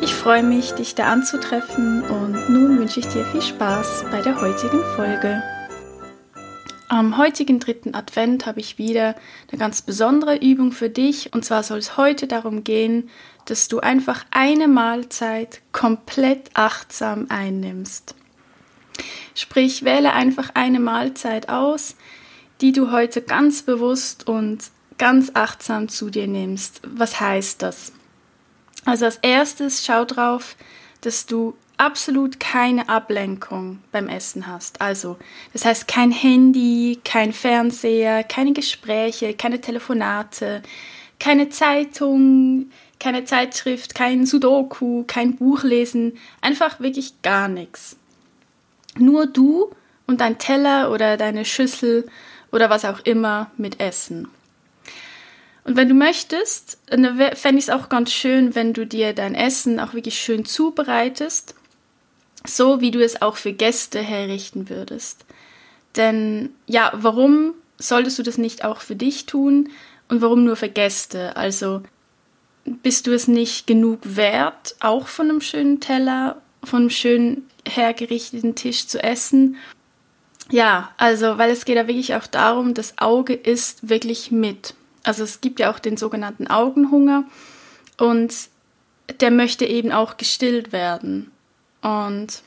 ich freue mich, dich da anzutreffen und nun wünsche ich dir viel Spaß bei der heutigen Folge. Am heutigen dritten Advent habe ich wieder eine ganz besondere Übung für dich und zwar soll es heute darum gehen, dass du einfach eine Mahlzeit komplett achtsam einnimmst. Sprich, wähle einfach eine Mahlzeit aus, die du heute ganz bewusst und ganz achtsam zu dir nimmst. Was heißt das? Also als erstes schau drauf, dass du absolut keine Ablenkung beim Essen hast. Also, das heißt kein Handy, kein Fernseher, keine Gespräche, keine Telefonate, keine Zeitung, keine Zeitschrift, kein Sudoku, kein Buch lesen, einfach wirklich gar nichts. Nur du und dein Teller oder deine Schüssel oder was auch immer mit Essen. Und wenn du möchtest, fände ich es auch ganz schön, wenn du dir dein Essen auch wirklich schön zubereitest, so wie du es auch für Gäste herrichten würdest. Denn ja, warum solltest du das nicht auch für dich tun und warum nur für Gäste? Also bist du es nicht genug wert, auch von einem schönen Teller, von einem schön hergerichteten Tisch zu essen? Ja, also, weil es geht ja wirklich auch darum, das Auge isst wirklich mit. Also es gibt ja auch den sogenannten Augenhunger und der möchte eben auch gestillt werden. Und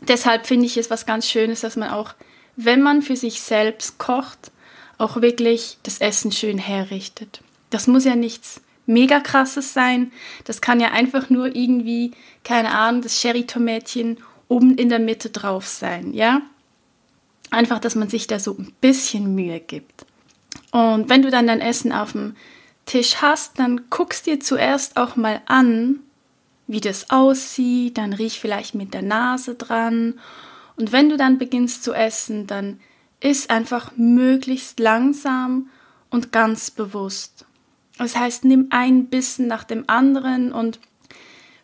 deshalb finde ich es was ganz Schönes, dass man auch, wenn man für sich selbst kocht, auch wirklich das Essen schön herrichtet. Das muss ja nichts mega krasses sein. Das kann ja einfach nur irgendwie, keine Ahnung, das Sherry-Tomätchen oben in der Mitte drauf sein, ja? Einfach, dass man sich da so ein bisschen Mühe gibt. Und wenn du dann dein Essen auf dem Tisch hast, dann guckst dir zuerst auch mal an, wie das aussieht, dann riech vielleicht mit der Nase dran. Und wenn du dann beginnst zu essen, dann iss einfach möglichst langsam und ganz bewusst. Das heißt, nimm ein Bissen nach dem anderen und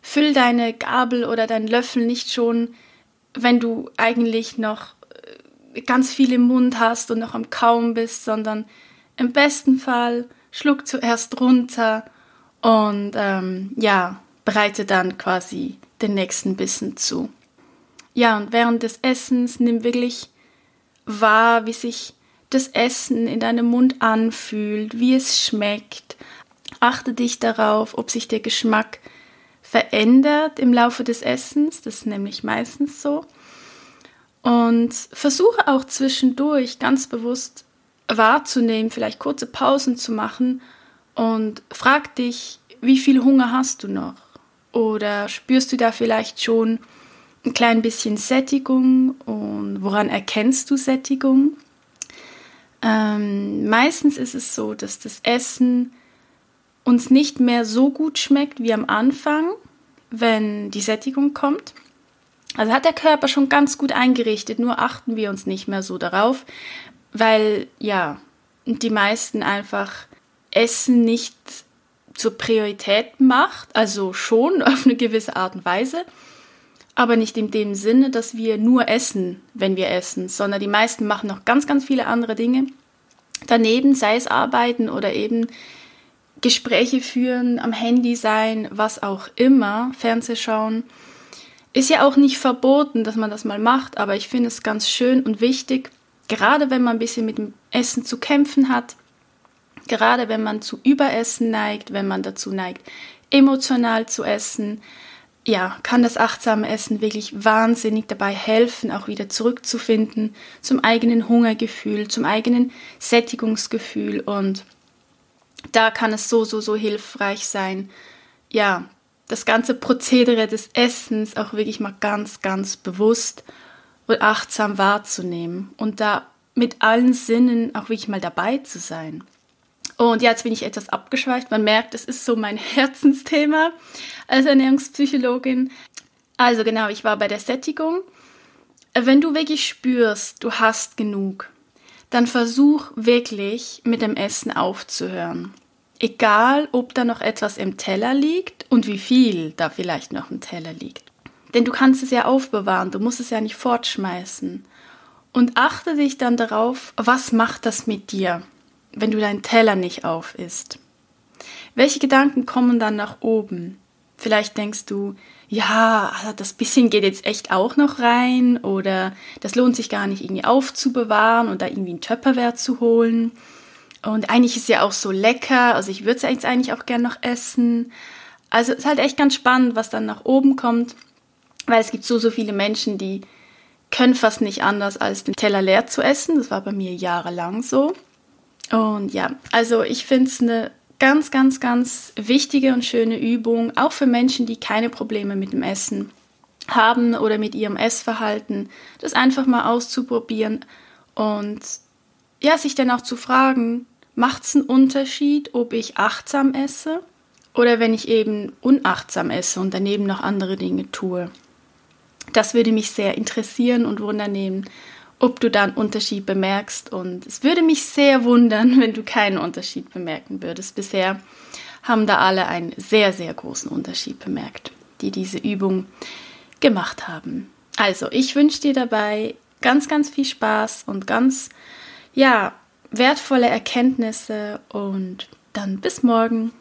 füll deine Gabel oder deinen Löffel nicht schon, wenn du eigentlich noch äh, ganz viel im Mund hast und noch am Kaum bist, sondern im besten Fall schluck zuerst runter und ähm, ja, bereite dann quasi den nächsten Bissen zu. Ja, und während des Essens nimm wirklich wahr, wie sich das Essen in deinem Mund anfühlt, wie es schmeckt. Achte dich darauf, ob sich der Geschmack verändert im Laufe des Essens, das ist nämlich meistens so. Und versuche auch zwischendurch ganz bewusst wahrzunehmen, vielleicht kurze Pausen zu machen und frag dich, wie viel Hunger hast du noch? Oder spürst du da vielleicht schon ein klein bisschen Sättigung und woran erkennst du Sättigung? Ähm, meistens ist es so, dass das Essen uns nicht mehr so gut schmeckt wie am Anfang, wenn die Sättigung kommt. Also hat der Körper schon ganz gut eingerichtet, nur achten wir uns nicht mehr so darauf, weil ja, die meisten einfach Essen nicht zur Priorität macht, also schon auf eine gewisse Art und Weise, aber nicht in dem Sinne, dass wir nur essen, wenn wir essen, sondern die meisten machen noch ganz, ganz viele andere Dinge. Daneben, sei es arbeiten oder eben Gespräche führen, am Handy sein, was auch immer, Fernseh schauen. Ist ja auch nicht verboten, dass man das mal macht, aber ich finde es ganz schön und wichtig, Gerade wenn man ein bisschen mit dem Essen zu kämpfen hat, gerade wenn man zu Überessen neigt, wenn man dazu neigt, emotional zu essen, ja, kann das achtsame Essen wirklich wahnsinnig dabei helfen, auch wieder zurückzufinden zum eigenen Hungergefühl, zum eigenen Sättigungsgefühl. Und da kann es so, so, so hilfreich sein, ja, das ganze Prozedere des Essens auch wirklich mal ganz, ganz bewusst achtsam wahrzunehmen und da mit allen Sinnen auch wirklich mal dabei zu sein. Und jetzt bin ich etwas abgeschweift. Man merkt, es ist so mein Herzensthema als Ernährungspsychologin. Also genau, ich war bei der Sättigung. wenn du wirklich spürst, du hast genug, dann versuch wirklich mit dem Essen aufzuhören. Egal, ob da noch etwas im Teller liegt und wie viel da vielleicht noch im Teller liegt. Denn du kannst es ja aufbewahren, du musst es ja nicht fortschmeißen. Und achte dich dann darauf, was macht das mit dir, wenn du deinen Teller nicht auf isst. Welche Gedanken kommen dann nach oben? Vielleicht denkst du, ja, also das bisschen geht jetzt echt auch noch rein oder das lohnt sich gar nicht irgendwie aufzubewahren und da irgendwie einen Töpperware zu holen. Und eigentlich ist es ja auch so lecker, also ich würde es eigentlich auch gern noch essen. Also es ist halt echt ganz spannend, was dann nach oben kommt, weil es gibt so, so viele Menschen, die können fast nicht anders, als den Teller leer zu essen. Das war bei mir jahrelang so. Und ja, also ich finde es eine ganz, ganz, ganz wichtige und schöne Übung, auch für Menschen, die keine Probleme mit dem Essen haben oder mit ihrem Essverhalten, das einfach mal auszuprobieren und ja, sich dann auch zu fragen, macht es einen Unterschied, ob ich achtsam esse oder wenn ich eben unachtsam esse und daneben noch andere Dinge tue. Das würde mich sehr interessieren und wundernehmen, ob du da einen Unterschied bemerkst. Und es würde mich sehr wundern, wenn du keinen Unterschied bemerken würdest. Bisher haben da alle einen sehr, sehr großen Unterschied bemerkt, die diese Übung gemacht haben. Also, ich wünsche dir dabei ganz, ganz viel Spaß und ganz, ja, wertvolle Erkenntnisse und dann bis morgen.